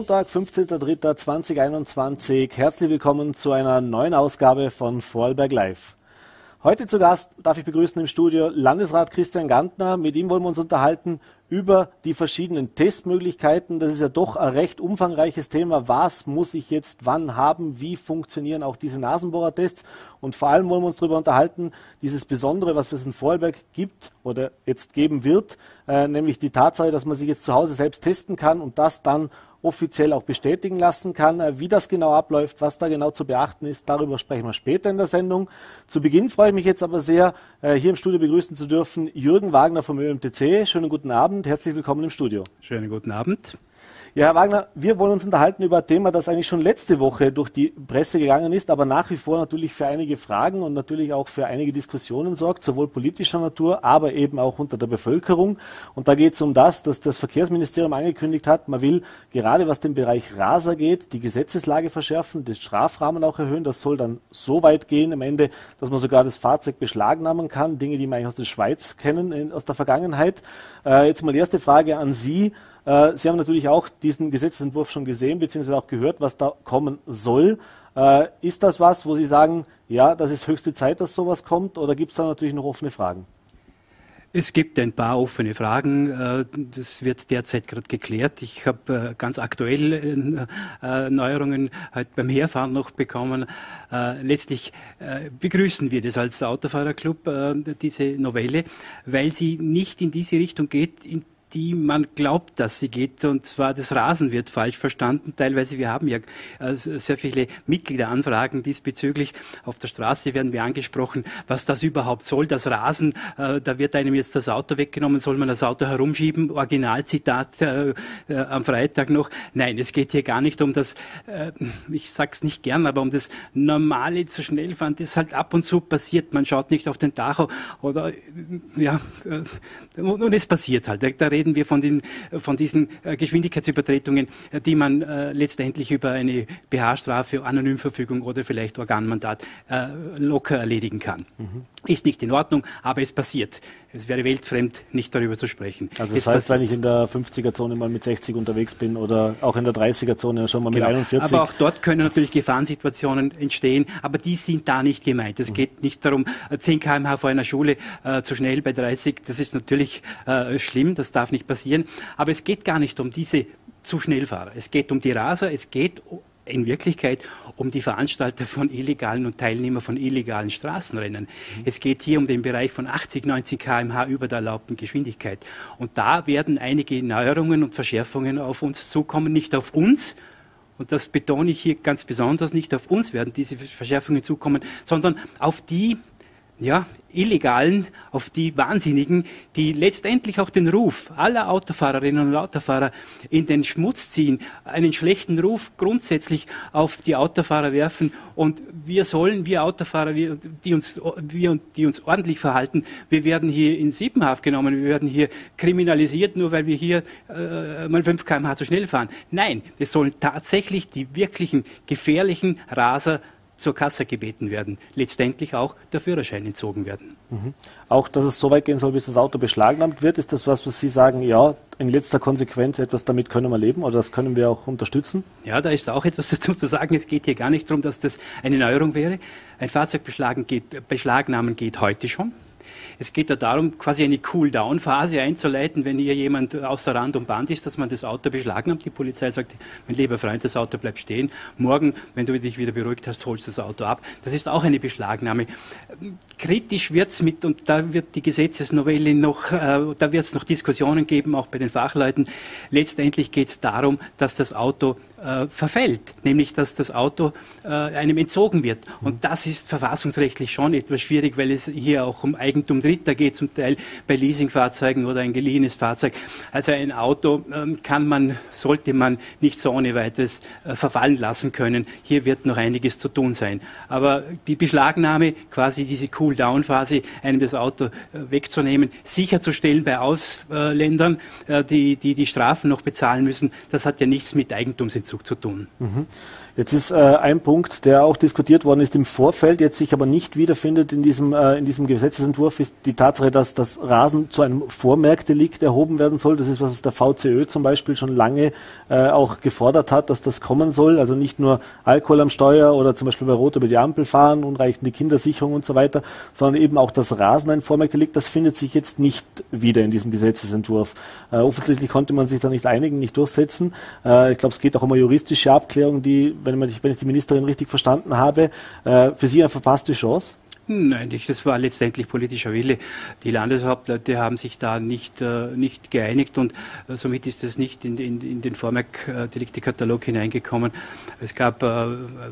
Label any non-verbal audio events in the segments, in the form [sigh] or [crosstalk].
Montag, 15.03.2021. Herzlich willkommen zu einer neuen Ausgabe von Vorarlberg Live. Heute zu Gast darf ich begrüßen im Studio Landesrat Christian Gantner. Mit ihm wollen wir uns unterhalten über die verschiedenen Testmöglichkeiten. Das ist ja doch ein recht umfangreiches Thema. Was muss ich jetzt wann haben? Wie funktionieren auch diese Nasenbohrertests? Und vor allem wollen wir uns darüber unterhalten, dieses Besondere, was es in Vorarlberg gibt oder jetzt geben wird, äh, nämlich die Tatsache, dass man sich jetzt zu Hause selbst testen kann und das dann offiziell auch bestätigen lassen kann. Äh, wie das genau abläuft, was da genau zu beachten ist, darüber sprechen wir später in der Sendung. Zu Beginn freue ich mich jetzt aber sehr, äh, hier im Studio begrüßen zu dürfen Jürgen Wagner vom ÖMTC. Schönen guten Abend, herzlich willkommen im Studio. Schönen guten Abend. Ja, Herr Wagner, wir wollen uns unterhalten über ein Thema, das eigentlich schon letzte Woche durch die Presse gegangen ist, aber nach wie vor natürlich für einige Fragen und natürlich auch für einige Diskussionen sorgt, sowohl politischer Natur, aber eben auch unter der Bevölkerung. Und da geht es um das, dass das Verkehrsministerium angekündigt hat, man will gerade was den Bereich Raser geht, die Gesetzeslage verschärfen, den Strafrahmen auch erhöhen. Das soll dann so weit gehen am Ende, dass man sogar das Fahrzeug beschlagnahmen kann. Dinge, die wir eigentlich aus der Schweiz kennen, aus der Vergangenheit. Äh, jetzt mal die erste Frage an Sie. Äh, Sie haben natürlich auch diesen Gesetzentwurf schon gesehen, beziehungsweise auch gehört, was da kommen soll. Äh, ist das was, wo Sie sagen, ja, das ist höchste Zeit, dass sowas kommt, oder gibt es da natürlich noch offene Fragen? Es gibt ein paar offene Fragen. Äh, das wird derzeit gerade geklärt. Ich habe ganz aktuell Neuerungen heute beim Herfahren noch bekommen. Letztlich begrüßen wir das als Autofahrerclub, diese Novelle, weil sie nicht in diese Richtung geht, die man glaubt, dass sie geht. Und zwar das Rasen wird falsch verstanden. Teilweise, wir haben ja äh, sehr viele Mitgliederanfragen diesbezüglich. Auf der Straße werden wir angesprochen, was das überhaupt soll. Das Rasen, äh, da wird einem jetzt das Auto weggenommen, soll man das Auto herumschieben? Originalzitat äh, am Freitag noch. Nein, es geht hier gar nicht um das, ich sag's nicht gern, aber um das normale zu schnell fahren, das halt ab und zu passiert. Man schaut nicht auf den Tacho oder ja, und, es passiert halt. Da reden wir von, den, von diesen äh, Geschwindigkeitsübertretungen, äh, die man äh, letztendlich über eine BH-Strafe, Anonymverfügung oder vielleicht Organmandat locker erledigen kann. Mhm. Ist nicht in Ordnung, aber es passiert. Es wäre weltfremd, nicht darüber zu sprechen. Also das es heißt, wenn ich in der 50er-Zone mal mit 60 unterwegs bin oder auch in der 30er-Zone schon mal genau. mit 41. Aber auch dort können natürlich Gefahrensituationen entstehen, aber die sind da nicht gemeint. Es mhm. geht nicht darum, 10 km/h vor einer Schule äh, zu schnell bei 30. Das ist natürlich äh, schlimm, das darf nicht passieren. Aber es geht gar nicht um diese zu Schnellfahrer. Es geht um die Raser, es geht in Wirklichkeit um die Veranstalter von illegalen und Teilnehmer von illegalen Straßenrennen. Mhm. Es geht hier um den Bereich von 80, 90 kmh über der erlaubten Geschwindigkeit. Und da werden einige Neuerungen und Verschärfungen auf uns zukommen, nicht auf uns, und das betone ich hier ganz besonders, nicht auf uns werden diese Verschärfungen zukommen, sondern auf die ja, Illegalen, auf die Wahnsinnigen, die letztendlich auch den Ruf aller Autofahrerinnen und Autofahrer in den Schmutz ziehen, einen schlechten Ruf grundsätzlich auf die Autofahrer werfen. Und wir sollen, wir Autofahrer, wir, die, uns, wir, die uns ordentlich verhalten, wir werden hier in Siebenhaft genommen, wir werden hier kriminalisiert, nur weil wir hier äh, mal 5 km/h zu schnell fahren. Nein, es sollen tatsächlich die wirklichen gefährlichen Raser zur Kasse gebeten werden, letztendlich auch der Führerschein entzogen werden. Mhm. Auch, dass es so weit gehen soll, bis das Auto beschlagnahmt wird, ist das was, was Sie sagen, ja, in letzter Konsequenz etwas damit können wir leben oder das können wir auch unterstützen? Ja, da ist auch etwas [laughs] dazu zu sagen. Es geht hier gar nicht darum, dass das eine Neuerung wäre. Ein Fahrzeug geht, beschlagnahmen geht heute schon. Es geht ja darum, quasi eine Cool-Down-Phase einzuleiten, wenn hier jemand außer Rand und Band ist, dass man das Auto beschlagnahmt. Die Polizei sagt, mein lieber Freund, das Auto bleibt stehen. Morgen, wenn du dich wieder beruhigt hast, holst du das Auto ab. Das ist auch eine Beschlagnahme. Kritisch wird's mit, und da wird die Gesetzesnovelle noch, äh, da wird es noch Diskussionen geben, auch bei den Fachleuten. Letztendlich geht es darum, dass das Auto äh, verfällt, nämlich dass das Auto äh, einem entzogen wird. Und das ist verfassungsrechtlich schon etwas schwierig, weil es hier auch um Eigentum Dritter geht, zum Teil bei Leasingfahrzeugen oder ein geliehenes Fahrzeug. Also ein Auto äh, kann man, sollte man nicht so ohne weiteres äh, verfallen lassen können. Hier wird noch einiges zu tun sein. Aber die Beschlagnahme, quasi diese Cool-Down-Phase, einem das Auto äh, wegzunehmen, sicherzustellen bei Ausländern, äh, die, die die Strafen noch bezahlen müssen, das hat ja nichts mit Eigentumsentzug Bezug zu tun. Mhm. Jetzt ist äh, ein Punkt, der auch diskutiert worden ist im Vorfeld, jetzt sich aber nicht wiederfindet in diesem, äh, in diesem Gesetzesentwurf, ist die Tatsache, dass das Rasen zu einem Vormerkdelikt erhoben werden soll. Das ist, was der VCÖ zum Beispiel schon lange äh, auch gefordert hat, dass das kommen soll. Also nicht nur Alkohol am Steuer oder zum Beispiel bei Rot über die Ampel fahren, unreichende Kindersicherung und so weiter, sondern eben auch das Rasen ein Vormerkdelikt. Das findet sich jetzt nicht wieder in diesem Gesetzesentwurf. Äh, offensichtlich konnte man sich da nicht einigen, nicht durchsetzen. Äh, ich glaube, es geht auch um eine juristische Abklärung, die wenn, ich, wenn ich die Ministerin richtig verstanden habe, äh, für Sie eine verpasste Chance? Nein, das war letztendlich politischer Wille. Die Landeshauptleute haben sich da nicht, äh, nicht geeinigt und äh, somit ist es nicht in, in, in den Vormerk-Delikte-Katalog hineingekommen. Es gab äh,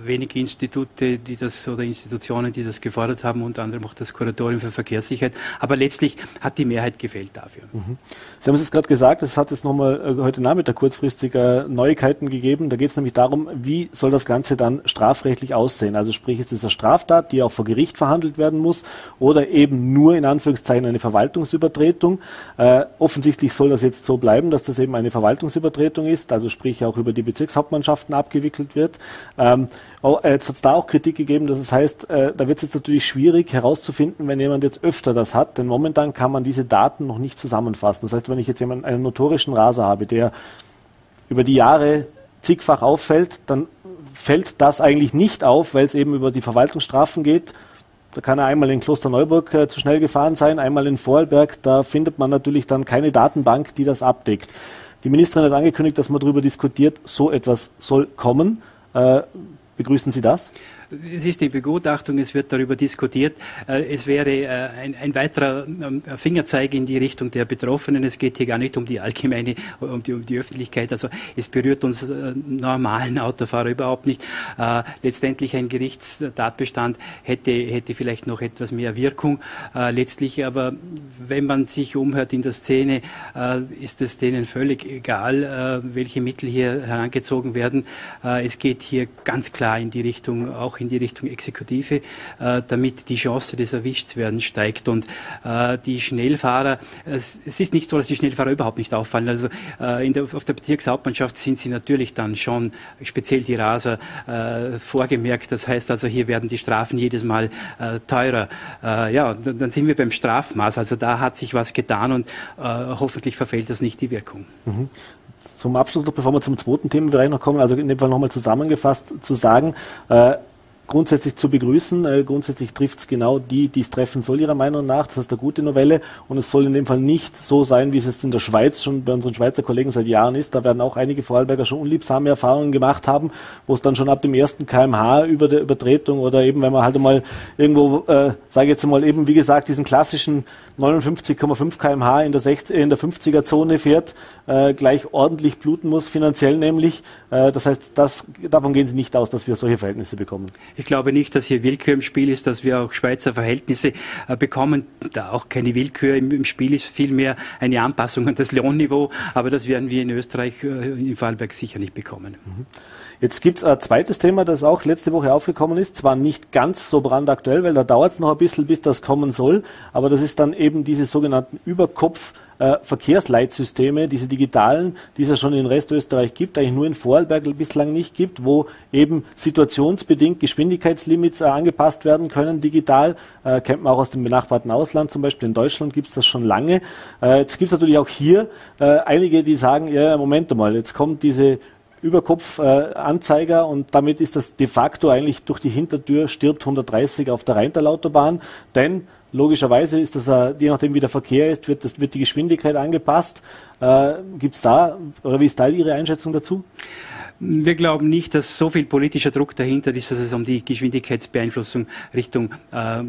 wenige Institute, die das oder Institutionen, die das gefordert haben, unter anderem auch das Kuratorium für Verkehrssicherheit. Aber letztlich hat die Mehrheit gefehlt dafür. Mhm. Sie haben es gerade gesagt, es hat jetzt nochmal äh, heute Nachmittag kurzfristig äh, Neuigkeiten gegeben. Da geht es nämlich darum, wie soll das Ganze dann strafrechtlich aussehen? Also sprich, ist es eine Straftat, die auch vor Gericht verhandelt behandelt werden muss oder eben nur in Anführungszeichen eine Verwaltungsübertretung. Äh, offensichtlich soll das jetzt so bleiben, dass das eben eine Verwaltungsübertretung ist, also sprich auch über die Bezirkshauptmannschaften abgewickelt wird. Ähm, äh, jetzt hat es da auch Kritik gegeben, dass es heißt, äh, da wird es jetzt natürlich schwierig herauszufinden, wenn jemand jetzt öfter das hat, denn momentan kann man diese Daten noch nicht zusammenfassen. Das heißt, wenn ich jetzt jemanden, einen notorischen Raser habe, der über die Jahre zigfach auffällt, dann fällt das eigentlich nicht auf, weil es eben über die Verwaltungsstrafen geht, da kann er einmal in Klosterneuburg äh, zu schnell gefahren sein, einmal in Vorarlberg. Da findet man natürlich dann keine Datenbank, die das abdeckt. Die Ministerin hat angekündigt, dass man darüber diskutiert, so etwas soll kommen. Äh, begrüßen Sie das? Es ist die Begutachtung, es wird darüber diskutiert. Äh, es wäre äh, ein, ein weiterer ähm, Fingerzeig in die Richtung der Betroffenen. Es geht hier gar nicht um die allgemeine, um die, um die Öffentlichkeit. Also es berührt uns äh, normalen Autofahrer überhaupt nicht. Letztendlich ein Gerichtstatbestand hätte, hätte vielleicht noch etwas mehr Wirkung. Letztlich aber, wenn man sich umhört in der Szene, ist es denen völlig egal, welche Mittel hier herangezogen werden. Es geht hier ganz klar in die Richtung auch in die Richtung Exekutive, äh, damit die Chance des Erwischtwerden steigt. Und äh, die Schnellfahrer, es, es, ist nicht so, dass die Schnellfahrer überhaupt nicht auffallen. Also äh, der, auf der Bezirkshauptmannschaft sind sie natürlich dann schon, speziell die Raser, vorgemerkt. Das heißt also, hier werden die Strafen jedes Mal teurer. Ja, dann sind wir beim Strafmaß. Also da hat sich was getan und hoffentlich verfällt das nicht die Wirkung. Mhm zum Abschluss noch, bevor wir zum zweiten Themenbereich noch kommen, also in dem Fall nochmal zusammengefasst zu sagen, äh, grundsätzlich zu begrüßen. Äh, grundsätzlich trifft es genau die, die es treffen soll, Ihrer Meinung nach. Das ist eine gute Novelle. Und es soll in dem Fall nicht so sein, wie es jetzt in der Schweiz schon bei unseren Schweizer Kollegen seit Jahren ist. Da werden auch einige Vorarlberger schon unliebsame Erfahrungen gemacht haben, wo es dann schon ab dem ersten kmh über der Übertretung oder eben, wenn man halt mal irgendwo, äh, sage ich jetzt mal eben, wie gesagt, diesen klassischen 59,5 kmh in der, 60, in der 50er-Zone fährt, äh, gleich ordentlich bluten muss, finanziell nämlich. Äh, das heißt, das, davon gehen Sie nicht aus, dass wir solche Verhältnisse bekommen. Ich glaube nicht, dass hier Willkür im Spiel ist, dass wir auch Schweizer Verhältnisse äh, bekommen. Da auch keine Willkür im, Spiel ist, vielmehr eine Anpassung an das Lohnniveau. Aber das werden wir in Österreich, äh, in Vorarlberg sicher nicht bekommen. Mhm. Jetzt gibt es ein zweites Thema, das auch letzte Woche aufgekommen ist. Zwar nicht ganz so brandaktuell, weil da dauert es noch ein bisschen, bis das kommen soll, aber das ist dann eben diese sogenannten Überkopf- äh, Verkehrsleitsysteme, diese digitalen, die es ja schon in Restösterreich gibt, eigentlich nur in Vorarlberg bislang nicht gibt, wo eben situationsbedingt Geschwindigkeitslimits äh, angepasst werden können digital. Äh, kennt man auch aus dem benachbarten Ausland, zum Beispiel in Deutschland gibt es das schon lange. Äh, jetzt gibt es natürlich auch hier äh, einige, die sagen, ja, Moment mal, jetzt kommt diese Überkopf-Anzeiger äh, und damit ist das de facto eigentlich durch die Hintertür stirbt 130 auf der Rheintal-Autobahn, denn logischerweise ist das, äh, je nachdem wie der Verkehr ist, wird, das, wird die Geschwindigkeit angepasst. Äh, Gibt es da, oder wie ist da Ihre Einschätzung dazu? Wir glauben nicht, dass so viel politischer Druck dahinter ist, dass es um die Geschwindigkeitsbeeinflussung Richtung äh,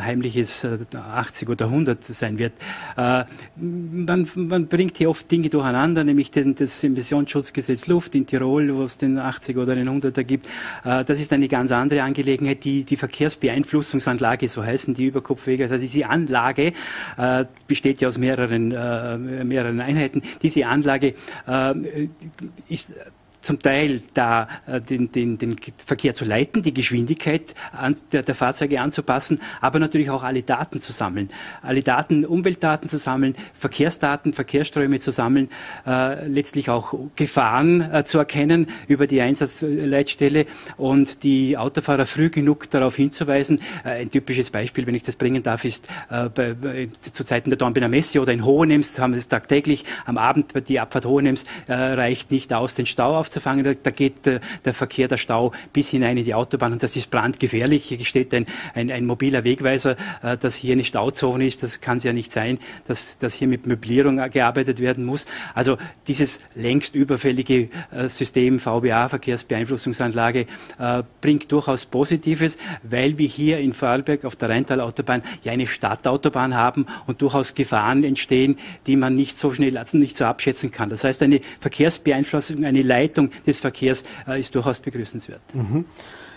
heimliches äh, 80 oder 100 sein wird. Äh, man, man, bringt hier oft Dinge durcheinander, nämlich den, das Emissionsschutzgesetz Luft in Tirol, wo es den 80 oder den 100er gibt. Äh, das ist eine ganz andere Angelegenheit. Die, die Verkehrsbeeinflussungsanlage, so heißen die Überkopfwege, also diese Anlage äh, besteht ja aus mehreren, äh, mehreren Einheiten. Diese Anlage ist zum Teil da äh, den, den, den Verkehr zu leiten, die Geschwindigkeit an, der, der Fahrzeuge anzupassen, aber natürlich auch alle Daten zu sammeln. Alle Daten, Umweltdaten zu sammeln, Verkehrsdaten, Verkehrsströme zu sammeln, äh, letztlich auch Gefahren äh, zu erkennen über die Einsatzleitstelle und die Autofahrer früh genug darauf hinzuweisen. Äh, ein typisches Beispiel, wenn ich das bringen darf, ist äh, bei, bei, zu Zeiten der Dornbirner Messe oder in Hohenems, haben wir es tagtäglich, am Abend die Abfahrt Hohenems äh, reicht nicht aus, den Stau aufzufangen. Da, da geht äh, der Verkehr, der Stau bis hinein in die Autobahn und das ist brandgefährlich. Hier steht ein, ein, ein mobiler Wegweiser, äh, dass hier eine Stauzone ist. Das kann es ja nicht sein, dass, dass hier mit Möblierung gearbeitet werden muss. Also dieses längst überfällige äh, System VBA, Verkehrsbeeinflussungsanlage, äh, bringt durchaus Positives, weil wir hier in Vorarlberg auf der Rheintalautobahn ja eine Stadtautobahn haben und durchaus Gefahren entstehen, die man nicht so schnell, also nicht so abschätzen kann. Das heißt, eine Verkehrsbeeinflussung, eine Leitung des Verkehrs äh, ist durchaus begrüßenswert. Mhm.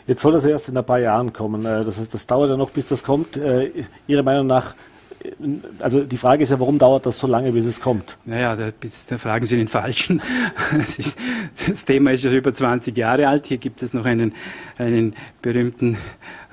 Jetzt soll das erst in ein paar Jahren kommen. Äh, das heißt, das dauert ja noch, bis das kommt. Äh, Ihrer Meinung nach, also die Frage ist ja, warum dauert das so lange, bis es kommt? Naja, da, da fragen Sie den Falschen. [laughs] Das, ist, das, Thema ist ja über 20 Jahre alt. Hier gibt es noch einen, einen berühmten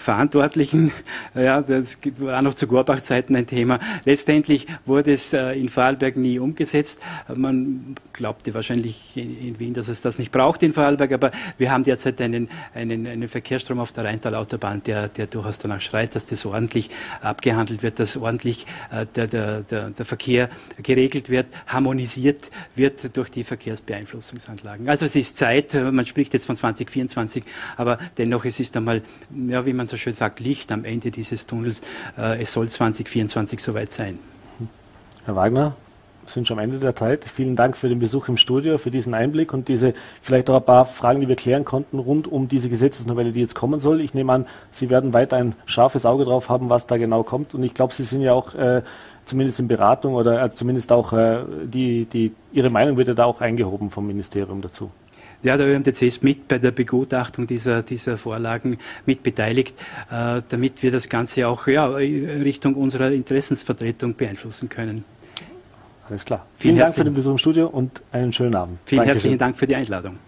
Verantwortlichen. Ja, das war noch zu Gorbach-Zeiten ein Thema. Letztendlich wurde es äh, in Vorarlberg nie umgesetzt. Man glaubte wahrscheinlich in Wien, dass es das nicht braucht in Vorarlberg, aber wir haben derzeit einen, einen, einen Verkehrsstrom auf der Rheintalautobahn, der, der durchaus danach schreit, dass das ordentlich abgehandelt wird, dass ordentlich äh, der, der, der, der Verkehr geregelt wird, harmonisiert wird durch die Verkehrsbeeinflussungsanlagen. Also es ist Zeit, man spricht jetzt von 2024, aber dennoch es ist einmal, ja, wie man so schön sagt, Licht am Ende dieses Tunnels. Äh, es soll 2024 soweit sein. Herr Wagner, wir sind schon am Ende der Zeit. Vielen Dank für den Besuch im Studio, für diesen Einblick und diese vielleicht auch ein paar Fragen, die wir klären konnten rund um diese Gesetzesnovelle, die jetzt kommen soll. Ich nehme an, Sie werden weiter ein scharfes Auge drauf haben, was da genau kommt. Und ich glaube, Sie sind ja auch äh, zumindest in Beratung oder äh, zumindest auch äh, die, die, Ihre Meinung wird ja da auch eingehoben vom Ministerium dazu. Ja, der ÖMTC ist mit bei der Begutachtung dieser, dieser Vorlagen mit beteiligt, äh, damit wir das Ganze auch ja, Richtung unserer Interessensvertretung beeinflussen können. Alles klar. Vielen, Vielen Dank für den Besuch im Studio und einen schönen Abend. Vielen Dankeschön. herzlichen Dank für die Einladung.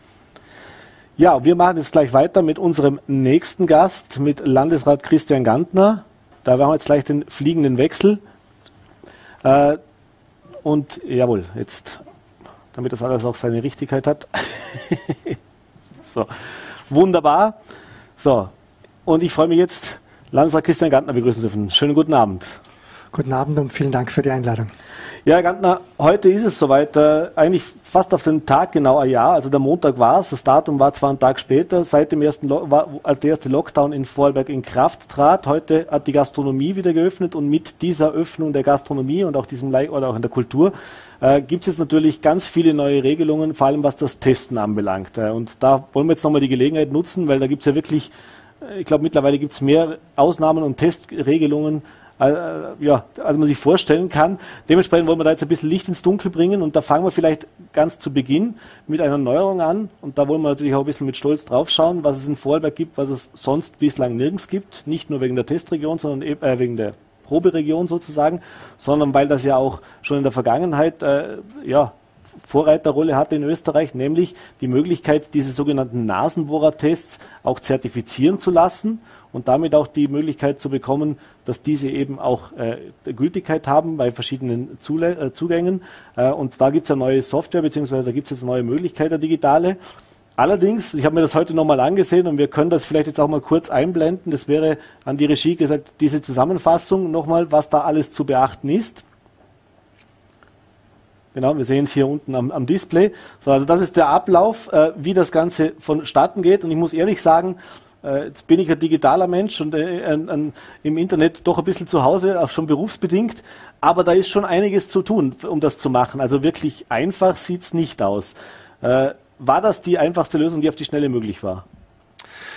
Ja, wir machen jetzt gleich weiter mit unserem nächsten Gast, mit Landesrat Christian Gantner. Da haben wir jetzt gleich den fliegenden Wechsel. Äh, und jawohl, jetzt damit das alles auch seine Richtigkeit hat. [laughs] so, wunderbar. So, und ich freue mich jetzt, Landesrat Christian Gantner begrüßen zu dürfen. Schönen guten Abend. Guten Abend und vielen Dank für die Einladung. Ja, Gantner, heute ist es soweit, äh, eigentlich fast auf den Tag genau ein Jahr. Also der Montag war es, das Datum war zwar ein Tag später, seit dem ersten, war, als der erste Lockdown in Vorarlberg in Kraft trat. Heute hat die Gastronomie wieder geöffnet und mit dieser Öffnung der Gastronomie und auch diesem oder auch in der Kultur äh, gibt es jetzt natürlich ganz viele neue Regelungen, vor allem was das Testen anbelangt. Äh, und da wollen wir jetzt nochmal die Gelegenheit nutzen, weil da gibt es ja wirklich, äh, ich glaube mittlerweile gibt es mehr Ausnahmen und Testregelungen ja, als man sich vorstellen kann. Dementsprechend wollen wir da jetzt ein bisschen Licht ins Dunkel bringen und da fangen wir vielleicht ganz zu Beginn mit einer Neuerung an und da wollen wir natürlich auch ein bisschen mit Stolz draufschauen, was es in Vorarlberg gibt, was es sonst bislang nirgends gibt, nicht nur wegen der Testregion, sondern eben, äh, wegen der Proberegion sozusagen, sondern weil das ja auch schon in der Vergangenheit äh, ja, Vorreiterrolle hatte in Österreich, nämlich die Möglichkeit, diese sogenannten Nasenbohrertests auch zertifizieren zu lassen und damit auch die Möglichkeit zu bekommen, dass diese eben auch äh, Gültigkeit haben bei verschiedenen Zule äh, Zugängen. Äh, und da gibt es ja neue Software, beziehungsweise da gibt es jetzt neue Möglichkeiten, digitale. Allerdings, ich habe mir das heute nochmal angesehen und wir können das vielleicht jetzt auch mal kurz einblenden. Das wäre an die Regie gesagt, diese Zusammenfassung nochmal, was da alles zu beachten ist. Genau, wir sehen es hier unten am, am, Display. So, also das ist der Ablauf, äh, wie das Ganze vonstatten geht. Und ich muss ehrlich sagen, jetzt bin ich ein digitaler Mensch und äh, an, an, im Internet doch ein bisschen zu Hause, auch schon berufsbedingt. Aber da ist schon einiges zu tun, um das zu machen. Also wirklich einfach sieht es nicht aus. Äh, war das die einfachste Lösung, die auf die Schnelle möglich war?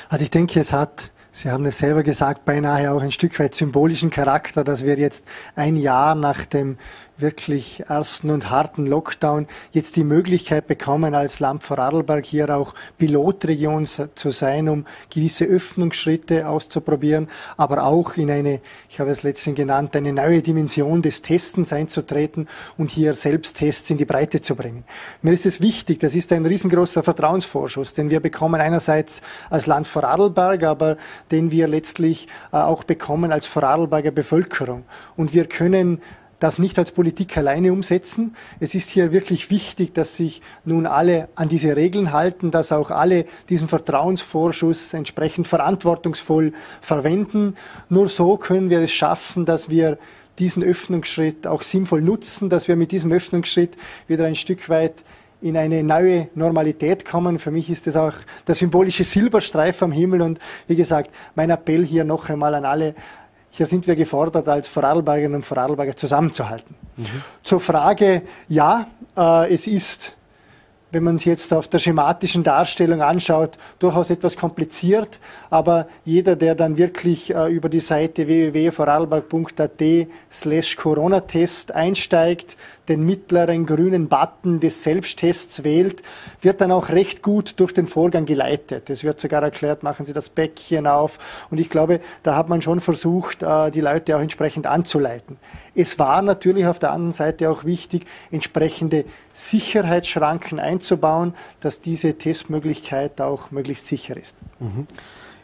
Also ich denke, es hat Sie haben es selber gesagt, beinahe auch ein Stück weit symbolischen Charakter, dass wir jetzt ein Jahr nach dem wirklich ersten und harten Lockdown jetzt die Möglichkeit bekommen, als Land Vorarlberg hier auch Pilotregion zu sein, um gewisse Öffnungsschritte auszuprobieren, aber auch in eine, ich habe es letztens genannt, eine neue Dimension des Testens einzutreten und hier Selbsttests in die Breite zu bringen. Mir ist es wichtig, das ist ein riesengroßer Vertrauensvorschuss, den wir bekommen einerseits als Land Vorarlberg, aber den wir letztlich äh, auch bekommen als Vorarlberger Bevölkerung. Und wir können das nicht als Politik alleine umsetzen. Es ist hier wirklich wichtig, dass sich nun alle an diese Regeln halten, dass auch alle diesen Vertrauensvorschuss entsprechend verantwortungsvoll verwenden. Nur so können wir es schaffen, dass wir diesen Öffnungsschritt auch sinnvoll nutzen, dass wir mit diesem Öffnungsschritt wieder ein Stück weit in eine neue Normalität kommen. Für mich ist das auch der symbolische Silberstreif am Himmel und wie gesagt, mein Appell hier noch einmal an alle, hier sind wir gefordert, als Vorarlbergerinnen und Vorarlberger zusammenzuhalten. Mhm. Zur Frage, ja, äh, es ist wenn man es jetzt auf der schematischen Darstellung anschaut, durchaus etwas kompliziert. Aber jeder, der dann wirklich äh, über die Seite www.vorarlberg.at slash Corona-Test einsteigt, den mittleren grünen Button des Selbsttests wählt, wird dann auch recht gut durch den Vorgang geleitet. Es wird sogar erklärt, machen Sie das Bäckchen auf. Und ich glaube, da hat man schon versucht, äh, die Leute auch entsprechend anzuleiten. Es war natürlich auf der anderen Seite auch wichtig, entsprechende Sicherheitsschranken einzubauen, dass diese Testmöglichkeit auch möglichst sicher ist. Mhm.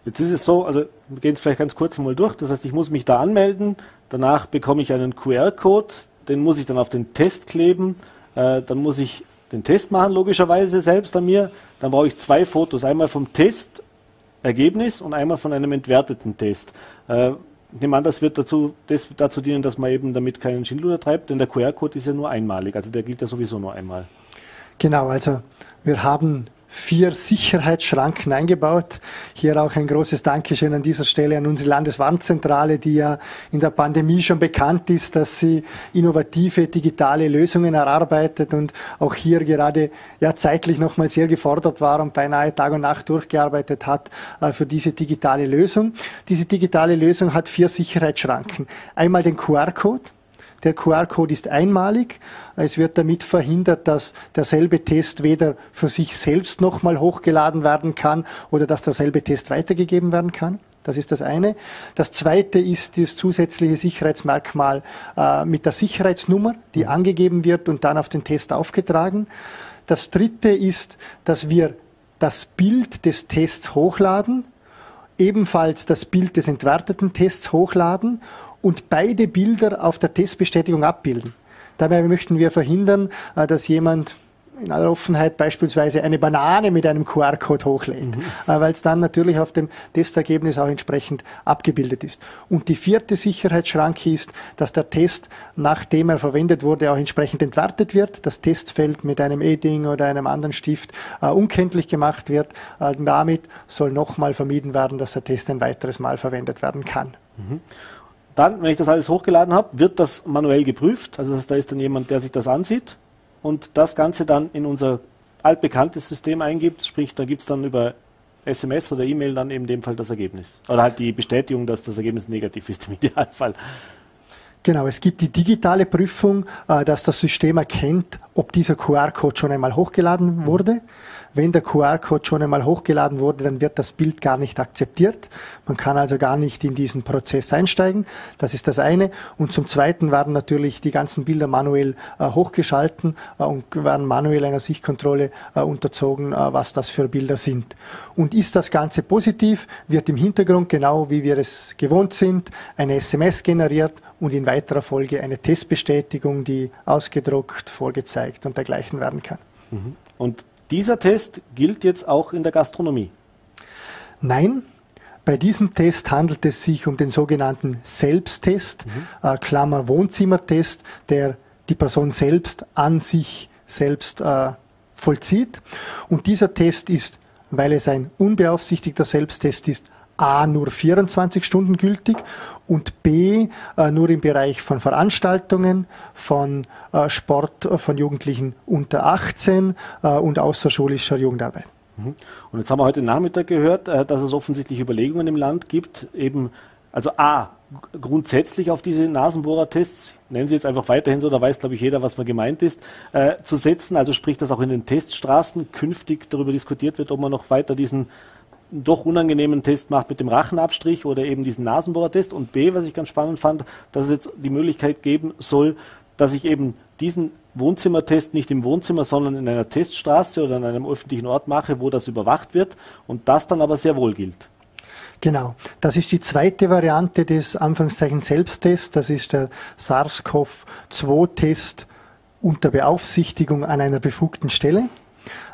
Jetzt ist es so, also wir gehen es vielleicht ganz kurz mal durch. Das heißt, ich muss mich da anmelden, danach bekomme ich einen QR-Code, den muss ich dann auf den Test kleben, äh, dann muss ich den Test machen, logischerweise selbst an mir. Dann brauche ich zwei Fotos, einmal vom Testergebnis und einmal von einem entwerteten Test. Äh, ich nehme an, das wird dazu, das, dazu dienen, dass man eben damit keinen Schindluder treibt, denn der QR-Code ist ja nur einmalig, also der gilt ja sowieso nur einmal. Genau, also wir haben vier Sicherheitsschranken eingebaut. Hier auch ein großes Dankeschön an dieser Stelle an unsere Landeswarnzentrale, die ja in der Pandemie schon bekannt ist, dass sie innovative digitale Lösungen erarbeitet und auch hier gerade ja zeitlich nochmal sehr gefordert war und beinahe Tag und Nacht durchgearbeitet hat äh, für diese digitale Lösung. Diese digitale Lösung hat vier Sicherheitsschranken. Einmal den QR-Code. Der QR-Code ist einmalig. Es wird damit verhindert, dass derselbe Test weder für sich selbst nochmal hochgeladen werden kann oder dass derselbe Test weitergegeben werden kann. Das ist das eine. Das zweite ist das zusätzliche Sicherheitsmerkmal äh, mit der Sicherheitsnummer, die angegeben wird und dann auf den Test aufgetragen. Das dritte ist, dass wir das Bild des Tests hochladen, ebenfalls das Bild des entwerteten Tests hochladen und beide Bilder auf der Testbestätigung abbilden. Dabei möchten wir verhindern, äh, dass jemand in aller Offenheit beispielsweise eine Banane mit einem QR-Code hochlädt, mhm. Äh, weil es dann natürlich auf dem Testergebnis auch entsprechend abgebildet ist. Und die vierte Sicherheitsschranke ist, dass der Test, nachdem er verwendet wurde, auch entsprechend entwertet wird, das Testfeld mit einem E-Ding oder einem anderen Stift äh, unkenntlich gemacht wird. Äh, damit soll nochmal vermieden werden, dass der Test ein weiteres Mal verwendet werden kann. Mhm. Dann, wenn ich das alles hochgeladen habe, wird das manuell geprüft. Also da ist dann jemand, der sich das ansieht und das Ganze dann in unser altbekanntes System eingibt. Sprich, da gibt es dann über SMS oder E-Mail dann in dem Fall das Ergebnis. Oder halt die Bestätigung, dass das Ergebnis negativ ist im [laughs] Idealfall. Genau, es gibt die digitale Prüfung, äh, dass das System erkennt, ob dieser QR-Code schon einmal hochgeladen mhm. wurde. Wenn der QR-Code schon einmal hochgeladen wurde, dann wird das Bild gar nicht akzeptiert. Man kann also gar nicht in diesen Prozess einsteigen. Das ist das eine. Und zum Zweiten werden natürlich die ganzen Bilder manuell äh, hochgeschalten äh, und werden manuell einer Sichtkontrolle unterzogen, was das für Bilder sind. Und ist das Ganze positiv, wird im Hintergrund, genau wie wir es gewohnt sind, eine SMS generiert und in weiterer Folge eine Testbestätigung, die ausgedruckt, vorgezeigt und dergleichen werden kann. Mhm. Und dieser Test gilt jetzt auch in der Gastronomie. Nein, bei diesem Test handelt es sich um den sogenannten Selbsttest, mhm. äh, Klammer Wohnzimmertest, der die Person selbst an sich selbst äh, vollzieht. Und dieser Test ist, weil es ein unbeaufsichtigter Selbsttest ist, A nur 24 Stunden gültig und B äh, nur im Bereich von Veranstaltungen, von äh, Sport äh, von Jugendlichen unter 18 äh, und außerschulischer Jugendarbeit. Mhm. Und jetzt haben wir heute Nachmittag gehört, äh, dass es offensichtlich Überlegungen im Land gibt, eben also A, grundsätzlich auf diese Nasenbohrertests, nennen Sie jetzt einfach weiterhin so, da weiß, glaube ich, jeder, was man gemeint ist, äh, zu setzen. Also sprich, dass auch in den Teststraßen künftig darüber diskutiert wird, ob man noch weiter diesen doch unangenehmen Test macht mit dem Rachenabstrich oder eben diesen Nasenbohrertest. Und B, was ich ganz spannend fand, dass es jetzt die Möglichkeit geben soll, dass ich eben diesen Wohnzimmertest nicht im Wohnzimmer, sondern in einer Teststraße oder an einem öffentlichen Ort mache, wo das überwacht wird und das dann aber sehr wohl gilt. Genau, das ist die zweite Variante des Anführungszeichen Selbsttests. Das ist der SARS-CoV-2-Test unter Beaufsichtigung an einer befugten Stelle.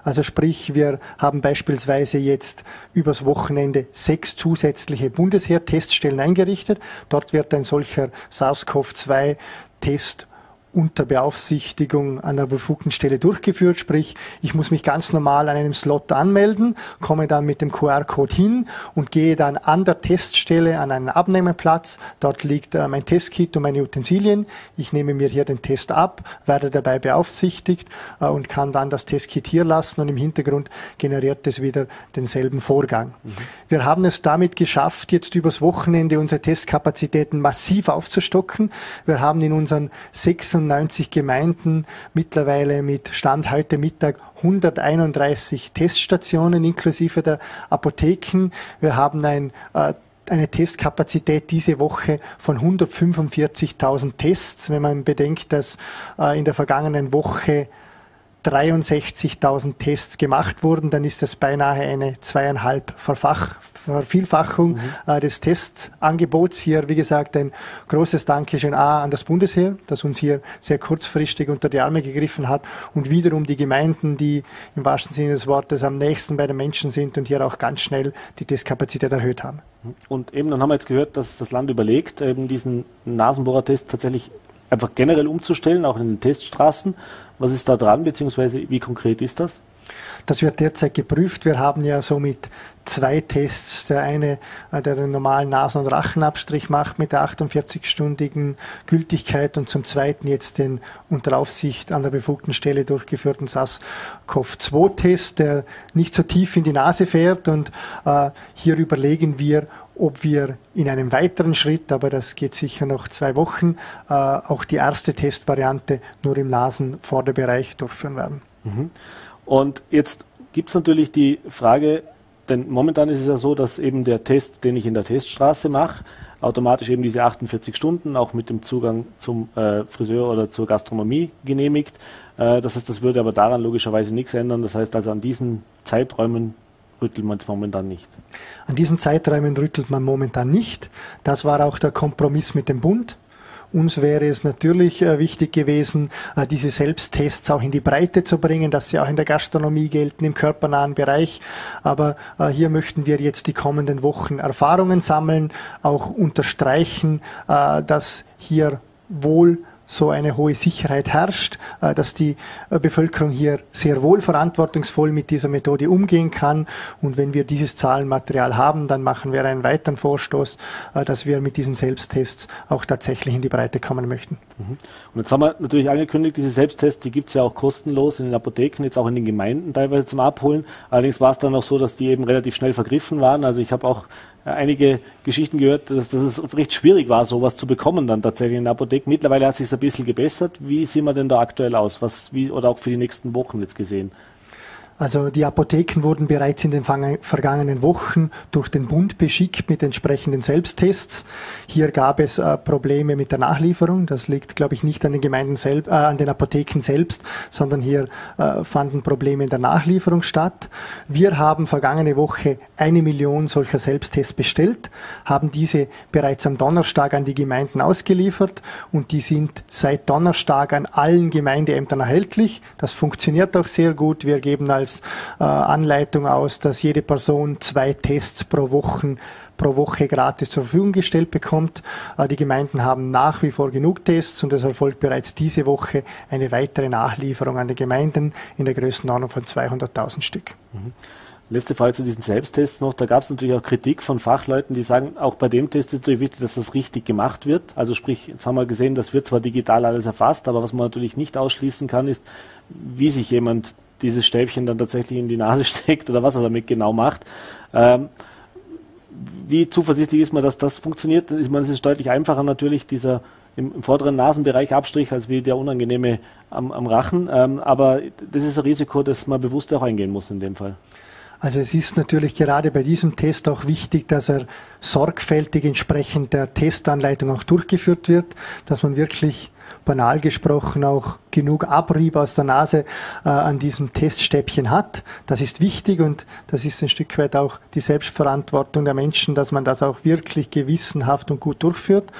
Also sprich, wir haben beispielsweise jetzt übers Wochenende sechs zusätzliche Bundesheer-Teststellen eingerichtet. Dort wird ein solcher SARS-CoV-2-Test unter Beaufsichtigung an einer befugten Stelle durchgeführt. Sprich, ich muss mich ganz normal an einem Slot anmelden, komme dann mit dem QR-Code hin und gehe dann an der Teststelle an einen Abnehmeplatz. Dort liegt äh, mein Testkit und meine Utensilien. Ich nehme mir hier den Test ab, werde dabei beaufsichtigt äh, und kann dann das Testkit hier lassen und im Hintergrund generiert es wieder denselben Vorgang. Mhm. Wir haben es damit geschafft, jetzt übers Wochenende unsere Testkapazitäten massiv aufzustocken. Wir haben in unseren 96 Gemeinden mittlerweile mit Stand heute Mittag 131 Teststationen inklusive der Apotheken. Wir haben ein äh, eine Testkapazität diese Woche von 145.000 Tests. Wenn man bedenkt, dass äh, in der vergangenen Woche 63.000 Tests gemacht wurden, dann ist das beinahe eine zweieinhalb Verfach, Vervielfachung mhm. äh, des Testangebots. Hier, wie gesagt, ein großes Dankeschön A an das Bundesheer, das uns hier sehr kurzfristig unter die Arme gegriffen hat und wiederum die Gemeinden, die im wahrsten Sinne des Wortes am nächsten bei den Menschen sind und hier auch ganz schnell die Testkapazität erhöht haben. Und eben, dann haben wir jetzt gehört, dass das Land überlegt, eben diesen Nasenbohrertest tatsächlich einfach generell umzustellen, auch in den Teststraßen. Was ist da dran, beziehungsweise wie konkret ist das? Das wird derzeit geprüft. Wir haben ja somit zwei Tests. Der eine, äh, der den normalen Nasen- und Rachenabstrich macht mit der 48-stündigen Gültigkeit und zum zweiten jetzt den unter Aufsicht an der befugten Stelle durchgeführten SARS-CoV-2-Test, der nicht so tief in die Nase fährt und äh, hier überlegen wir, ob wir in einem weiteren Schritt, aber das geht sicher noch zwei Wochen, äh, auch die erste Testvariante nur im Nasenvorderbereich durchführen werden. Mhm. Und jetzt gibt es natürlich die Frage, denn momentan ist es ja so, dass eben der Test, den ich in der Teststraße mache, automatisch eben diese 48 Stunden auch mit dem Zugang zum äh, Friseur oder zur Gastronomie genehmigt. Äh, das heißt, das würde aber daran logischerweise nichts ändern. Das heißt also an diesen Zeiträumen rüttelt man momentan nicht. An diesen Zeiträumen rüttelt man momentan nicht. Das war auch der Kompromiss mit dem Bund. Uns wäre es natürlich äh, wichtig gewesen, äh, diese Selbsttests auch in die Breite zu bringen, dass sie auch in der Gastronomie gelten, im körpernahen Bereich. Aber äh, hier möchten wir jetzt die kommenden Wochen Erfahrungen sammeln, auch unterstreichen, dass hier wohl so eine hohe Sicherheit herrscht, äh, dass die äh, Bevölkerung hier sehr wohl verantwortungsvoll mit dieser Methode umgehen kann. Und wenn wir dieses Zahlenmaterial haben, dann machen wir einen weiteren Vorstoß, äh, dass wir mit diesen Selbsttests auch tatsächlich in die Breite kommen möchten. Mhm. Und jetzt haben wir natürlich angekündigt, diese Selbsttests, die gibt es ja auch kostenlos in den Apotheken, jetzt auch in den Gemeinden teilweise zum Abholen. Allerdings war es dann noch so, dass die eben relativ schnell vergriffen waren. Also ich habe auch einige Geschichten gehört, dass, dass es recht schwierig war, sowas zu bekommen dann tatsächlich in der Apotheke. Mittlerweile hat sich ein bisschen gebessert. Wie sehen wir denn da aktuell aus? Was, wie, oder auch für die nächsten Wochen jetzt gesehen? Also die Apotheken wurden bereits in den vergangenen Wochen durch den Bund beschickt mit entsprechenden Selbsttests. Hier gab es äh, Probleme mit der Nachlieferung. Das liegt, glaube ich, nicht an den Gemeinden selbst, äh, an den Apotheken selbst, sondern hier äh, fanden Probleme in der Nachlieferung statt. Wir haben vergangene Woche eine Million solcher Selbsttests bestellt, haben diese bereits am Donnerstag an die Gemeinden ausgeliefert und die sind seit Donnerstag an allen Gemeindeämtern erhältlich. Das funktioniert auch sehr gut. Wir geben als als äh, Anleitung aus, dass jede Person zwei Tests pro Woche pro Woche gratis zur Verfügung gestellt bekommt. Äh, die Gemeinden haben nach wie vor genug Tests und es erfolgt bereits diese Woche eine weitere Nachlieferung an die Gemeinden in der Größenordnung von 200.000 Stück. Mhm. Letzte Frage zu diesen Selbsttests noch. Da gab es natürlich auch Kritik von Fachleuten, die sagen, auch bei dem Test ist es natürlich wichtig, dass das richtig gemacht wird. Also sprich, jetzt haben wir gesehen, das wird zwar digital alles erfasst, aber was man natürlich nicht ausschließen kann, ist, wie sich jemand dieses Stäbchen dann tatsächlich in die Nase [laughs] steckt oder was er damit genau macht. Ähm, wie zuversichtlich ist man, dass das funktioniert? Ich meine, es ist deutlich einfacher natürlich, dieser im, im, vorderen Nasenbereich Abstrich, als wie der unangenehme am, am Rachen. Ähm, aber das ist ein Risiko, das man bewusst auch eingehen muss in dem Fall. Also es ist natürlich gerade bei diesem Test auch wichtig, dass er sorgfältig entsprechend der Testanleitung auch durchgeführt wird, dass man wirklich banal gesprochen auch genug Abrieb aus der Nase äh, an diesem Teststäbchen hat. Das ist wichtig und das ist ein Stück weit auch die Selbstverantwortung der Menschen, dass man das auch wirklich gewissenhaft und gut durchführt.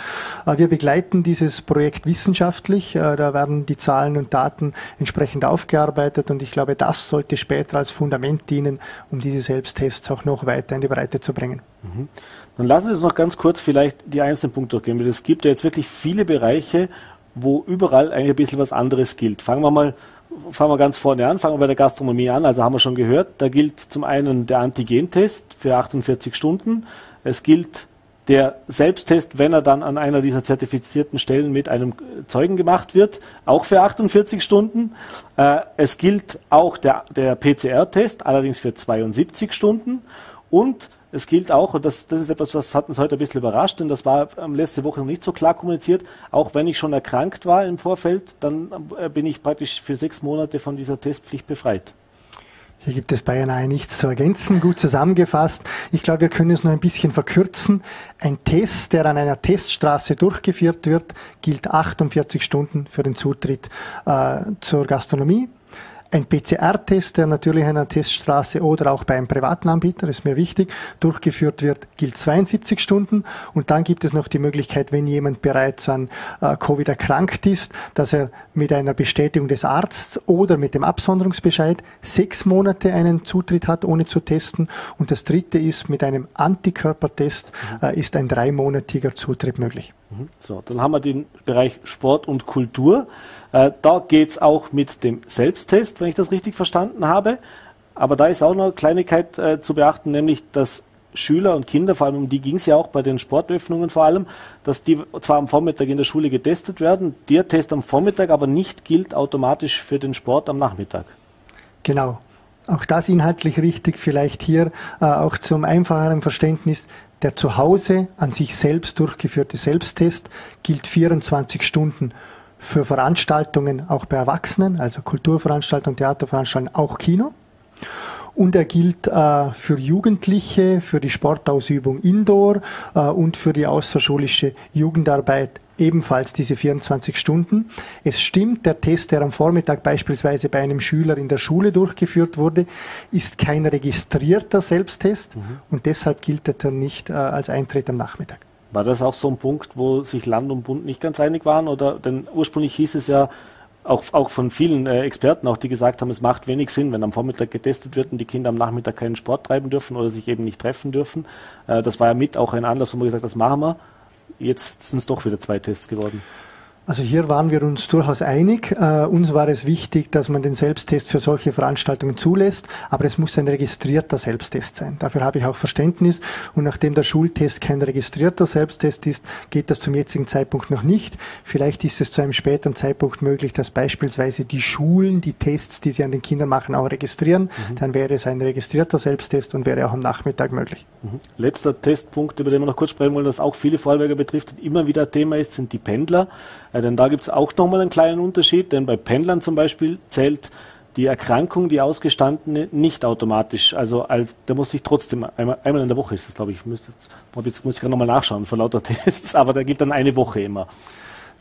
Äh, wir begleiten dieses Projekt wissenschaftlich. Äh, da werden die Zahlen und Daten entsprechend aufgearbeitet und ich glaube, das sollte später als Fundament dienen, um diese Selbsttests auch noch weiter in die Breite zu bringen. Mhm. Dann lassen Sie uns noch ganz kurz vielleicht die einzelnen Punkte durchgehen. Es gibt ja jetzt wirklich viele Bereiche, wo überall eigentlich ein bisschen was anderes gilt. Fangen wir mal fangen wir ganz vorne an, fangen wir bei der Gastronomie an. Also haben wir schon gehört, da gilt zum einen der Antigentest für 48 Stunden. Es gilt der Selbsttest, wenn er dann an einer dieser zertifizierten Stellen mit einem Zeugen gemacht wird, auch für 48 Stunden. Äh, es gilt auch der, der PCR-Test, allerdings für 72 Stunden. Und es gilt auch, und das, das ist etwas, was hat uns heute ein bisschen überrascht, denn das war letzte Woche noch nicht so klar kommuniziert, auch wenn ich schon erkrankt war im Vorfeld, dann äh, bin ich praktisch für sechs Monate von dieser Testpflicht befreit. Hier gibt es beinahe nichts zu ergänzen. Gut zusammengefasst. Ich glaube, wir können es nur ein bisschen verkürzen. Ein Test, der an einer Teststraße durchgeführt wird, gilt 48 Stunden für den Zutritt äh, zur Gastronomie. Ein PCR-Test, der natürlich an einer Teststraße oder auch bei einem privaten Anbieter, ist mir wichtig, durchgeführt wird, gilt 72 Stunden. Und dann gibt es noch die Möglichkeit, wenn jemand bereits an äh, Covid erkrankt ist, dass er mit einer Bestätigung des Arztes oder mit dem Absonderungsbescheid sechs Monate einen Zutritt hat, ohne zu testen. Und das dritte ist, mit einem Antikörpertest mhm. äh, ist ein dreimonatiger Zutritt möglich. Mhm. So, dann haben wir den Bereich Sport und Kultur. Äh, da geht es auch mit dem Selbsttest, wenn ich das richtig verstanden habe. Aber da ist auch noch eine Kleinigkeit äh, zu beachten, nämlich dass Schüler und Kinder, vor allem um die ging es ja auch bei den Sportöffnungen vor allem, dass die zwar am Vormittag in der Schule getestet werden, der Test am Vormittag aber nicht gilt automatisch für den Sport am Nachmittag. Genau. Auch das inhaltlich richtig, vielleicht hier äh, auch zum einfacheren Verständnis. Der zu Hause an sich selbst durchgeführte Selbsttest gilt 24 Stunden für Veranstaltungen auch bei Erwachsenen, also Kulturveranstaltungen, Theaterveranstaltungen, auch Kino. Und er gilt äh, für Jugendliche, für die Sportausübung Indoor äh, und für die außerschulische Jugendarbeit ebenfalls diese 24 Stunden. Es stimmt, der Test, der am Vormittag beispielsweise bei einem Schüler in der Schule durchgeführt wurde, ist kein registrierter Selbsttest mhm. und deshalb gilt er dann nicht äh, als Eintritt am Nachmittag. War das auch so ein Punkt, wo sich Land und Bund nicht ganz einig waren? Oder denn ursprünglich hieß es ja auch, auch von vielen äh, Experten, auch die gesagt haben, es macht wenig Sinn, wenn am Vormittag getestet wird und die Kinder am Nachmittag keinen Sport treiben dürfen oder sich eben nicht treffen dürfen. Äh, das war ja mit auch ein Anlass, wo man gesagt, das machen wir. Jetzt sind es doch wieder zwei Tests geworden. Also hier waren wir uns durchaus einig. Äh, uns war es wichtig, dass man den Selbsttest für solche Veranstaltungen zulässt, aber es muss ein registrierter Selbsttest sein. Dafür habe ich auch Verständnis. Und nachdem der Schultest kein registrierter Selbsttest ist, geht das zum jetzigen Zeitpunkt noch nicht. Vielleicht ist es zu einem späteren Zeitpunkt möglich, dass beispielsweise die Schulen die Tests, die sie an den Kindern machen, auch registrieren. Mhm. Dann wäre es ein registrierter Selbsttest und wäre auch am Nachmittag möglich. Mhm. Letzter Testpunkt, über den wir noch kurz sprechen wollen, das auch viele Vorarlberger betrifft und immer wieder Thema ist, sind die Pendler. Ja, denn da gibt es auch nochmal einen kleinen Unterschied, denn bei Pendlern zum Beispiel zählt die Erkrankung, die ausgestandene, nicht automatisch. Also als, der muss sich trotzdem, einmal, einmal in der Woche ist das, glaube ich, müsste jetzt, jetzt muss ich gerade nochmal nachschauen vor lauter [laughs] Tests, aber der gilt dann eine Woche immer.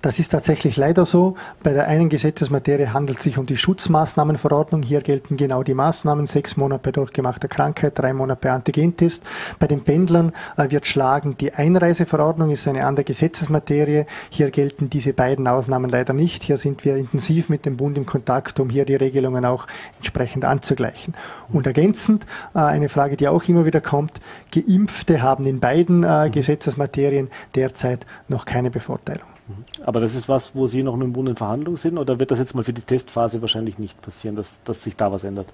Das ist tatsächlich leider so. Bei der einen Gesetzesmaterie handelt es sich um die Schutzmaßnahmenverordnung. Hier gelten genau die Maßnahmen. Sechs Monate bei durchgemachter Krankheit, drei Monate bei Antigentest. Bei den Pendlern äh, wird schlagen die Einreiseverordnung, ist eine andere Gesetzesmaterie. Hier gelten diese beiden Ausnahmen leider nicht. Hier sind wir intensiv mit dem Bund in Kontakt, um hier die Regelungen auch entsprechend anzugleichen. Und ergänzend äh, eine Frage, die auch immer wieder kommt. Geimpfte haben in beiden äh, Gesetzesmaterien derzeit noch keine Bevorteilung. Aber das ist was, wo Sie noch mit dem Bund in Verhandlung sind oder wird das jetzt mal für die Testphase wahrscheinlich nicht passieren, dass, dass sich da was ändert?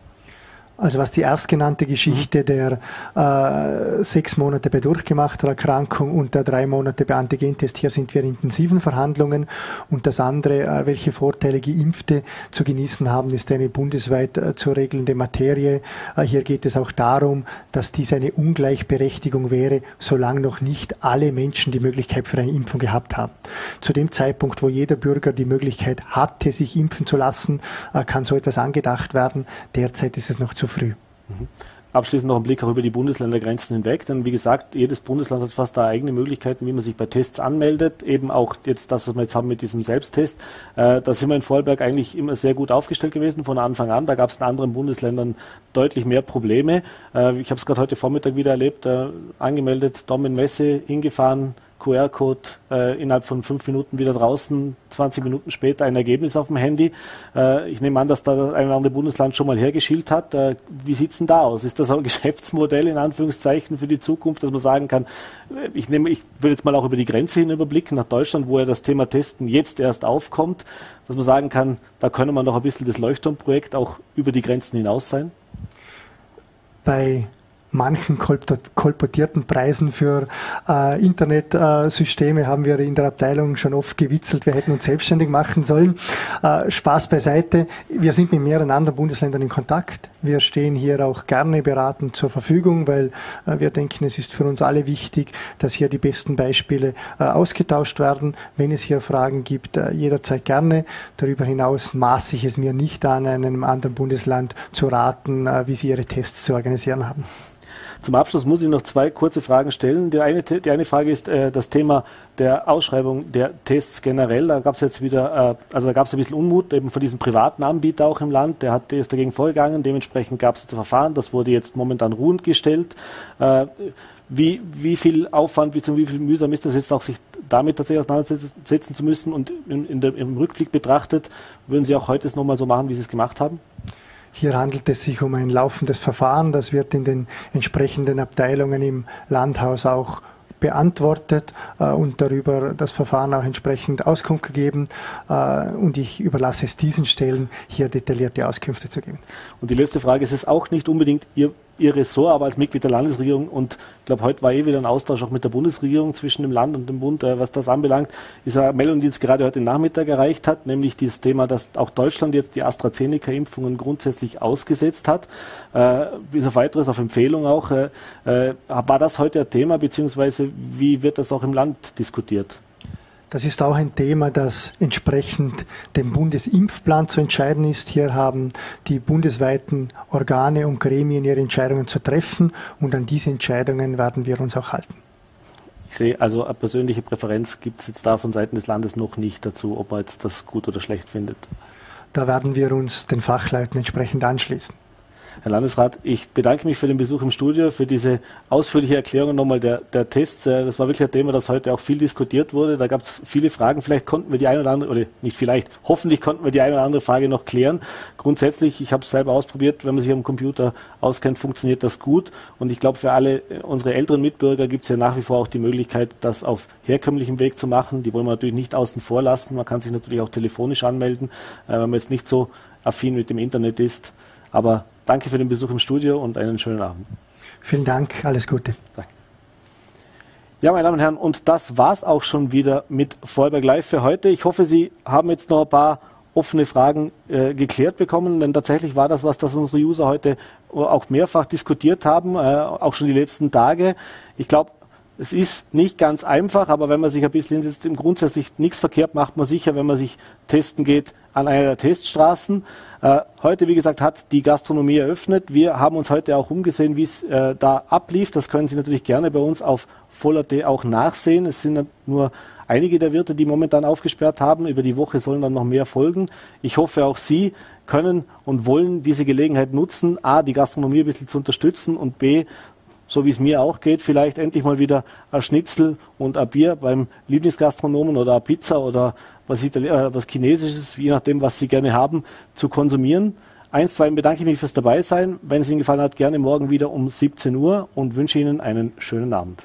Also was die erstgenannte Geschichte mhm. der äh, sechs Monate bei durchgemachter Erkrankung und der drei Monate bei Antigentest, hier sind wir in intensiven Verhandlungen. Und das andere, äh, welche Vorteile Geimpfte zu genießen haben, ist eine bundesweit äh, zu regelnde Materie. Äh, hier geht es auch darum, dass dies eine Ungleichberechtigung wäre, solange noch nicht alle Menschen die Möglichkeit für eine Impfung gehabt haben. Zu dem Zeitpunkt, wo jeder Bürger die Möglichkeit hatte, sich impfen zu lassen, äh, kann so etwas angedacht werden. Derzeit ist es noch zu zu früh. Mhm. Abschließend noch ein Blick auch über die Bundesländergrenzen hinweg, denn wie gesagt, jedes Bundesland hat fast da eigene Möglichkeiten, wie man sich bei Tests anmeldet. Eben auch jetzt das, was wir jetzt haben mit diesem Selbsttest. Äh, da sind wir in Vorarlberg eigentlich immer sehr gut aufgestellt gewesen von Anfang an. Da gab es in anderen Bundesländern deutlich mehr Probleme. Äh, ich habe es gerade heute Vormittag wieder erlebt, äh, angemeldet, Daumen Messe hingefahren, QR-Code äh, innerhalb von fünf Minuten wieder draußen, 20 Minuten später ein Ergebnis auf dem Handy. Äh, ich nehme an, dass da ein oder andere Bundesland schon mal hergeschielt hat. Äh, wie sieht es denn da aus? Ist das ein [laughs] Geschäftsmodell in Anführungszeichen für die Zukunft, dass man sagen kann, äh, ich nehme, ich will jetzt mal auch über die Grenze hin überblicken nach Deutschland, wo ja das Thema Testen jetzt erst aufkommt, dass man sagen kann, da könne man noch ein bisschen das Leuchtturmprojekt auch über die Grenzen hinaus sein? Bei manchen kolportierten Preisen für äh, Internetsysteme äh, haben wir in der Abteilung schon oft gewitzelt, wir hätten uns selbstständig machen sollen. Äh, Spaß beiseite. Wir sind mit mehreren anderen Bundesländern in Kontakt. Wir stehen hier auch gerne beratend zur Verfügung, weil äh, wir denken, es ist für uns alle wichtig, dass hier die besten Beispiele äh, ausgetauscht werden. Wenn es hier Fragen gibt, äh, jederzeit gerne. Darüber hinaus maße ich es mir nicht an, einem anderen Bundesland zu raten, wie sie ihre Tests zu organisieren haben. Zum Abschluss muss ich noch zwei kurze Fragen stellen. Die eine, die eine Frage ist äh, das Thema der Ausschreibung der Tests generell. Da gab es jetzt wieder, äh, also da gab es ein bisschen Unmut eben von diesem privaten Anbieter auch im Land. Der, hat, ist dagegen vorgegangen. Dementsprechend gab es jetzt ein Verfahren. Das wurde jetzt momentan ruhend gestellt. Äh, wie, wie viel Aufwand, wie, wie viel Mühsam ist das jetzt auch, sich damit tatsächlich auseinandersetzen zu müssen? Und in, in der, im Rückblick betrachtet, würden Sie auch heute es nochmal so machen, wie Sie es gemacht haben? Hier handelt es sich um ein laufendes Verfahren. Das wird in den entsprechenden Abteilungen im Landhaus auch beantwortet äh, und darüber das Verfahren auch entsprechend Auskunft gegeben. Äh, und ich überlasse es diesen Stellen, hier detaillierte Auskünfte zu geben. Und die letzte Frage ist es auch nicht unbedingt Ihr ihr Ressort, aber als Mitglied der Landesregierung und ich glaube, heute war eh wieder ein Austausch auch mit der Bundesregierung zwischen dem Land und dem Bund, äh, was das anbelangt, ist eine Meldung, die uns gerade heute Nachmittag erreicht hat, nämlich dieses Thema, dass auch Deutschland jetzt die AstraZeneca-Impfungen grundsätzlich ausgesetzt hat, äh, bis auf weiteres, auf Empfehlung auch. Äh, äh war das heute ein Thema, beziehungsweise wie wird das auch im Land diskutiert? Das ist auch ein Thema, das entsprechend dem Bundesimpfplan zu entscheiden ist. Hier haben die bundesweiten Organe und Gremien ihre Entscheidungen zu treffen und an diese Entscheidungen werden wir uns auch halten. Ich sehe also eine persönliche Präferenz gibt es jetzt da von Seiten des Landes noch nicht dazu, ob man jetzt das gut oder schlecht findet. Da werden wir uns den Fachleuten entsprechend anschließen. Herr Landesrat, ich bedanke mich für den Besuch im Studio, für diese ausführliche Erklärung nochmal der, der Tests. Äh, das war wirklich ein Thema, das heute auch viel diskutiert wurde. Da gab es viele Fragen. Vielleicht konnten wir die eine oder andere, oder nicht vielleicht, hoffentlich konnten wir die eine oder andere Frage noch klären. Grundsätzlich, ich habe es selber ausprobiert, wenn man sich am Computer auskennt, funktioniert das gut. Und ich glaube, für alle äh, unsere älteren Mitbürger gibt es ja nach wie vor auch die Möglichkeit, das auf herkömmlichem Weg zu machen. Die wollen wir natürlich nicht außen vor lassen. Man kann sich natürlich auch telefonisch anmelden, äh, wenn man jetzt nicht so affin mit dem Internet ist. Aber danke für den Besuch im Studio und einen schönen Abend. Vielen Dank, alles Gute. Danke. Ja, meine Damen und Herren, und das war's auch schon wieder mit Vorarlberg Live für heute. Ich hoffe, Sie haben jetzt noch ein paar offene Fragen äh, geklärt bekommen, denn tatsächlich war das was, das unsere User heute auch mehrfach diskutiert haben, äh, auch schon die letzten Tage. Ich glaube, es ist nicht ganz einfach, aber wenn man sich ein bisschen hinsetzt, im grundsätzlich nichts verkehrt macht man sicher, wenn man sich testen geht an einer der Teststraßen. Äh, heute, wie gesagt, hat die Gastronomie eröffnet. Wir haben uns heute auch umgesehen, wie es äh, da ablief. Das können Sie natürlich gerne bei uns auf voller.de auch nachsehen. Es sind nur einige der Wirte, die momentan aufgesperrt haben. Über die Woche sollen dann noch mehr folgen. Ich hoffe, auch Sie können und wollen diese Gelegenheit nutzen, a, die Gastronomie ein bisschen zu unterstützen und b, so wie es mir auch geht, vielleicht endlich mal wieder ein Schnitzel und ein Bier beim Lieblingsgastronomen oder eine Pizza oder was, Itali äh, was Chinesisches, je nachdem, was Sie gerne haben, zu konsumieren. Eins, zwei, bedanke ich mich fürs Dabeisein. Wenn es Ihnen gefallen hat, gerne morgen wieder um 17 Uhr und wünsche Ihnen einen schönen Abend.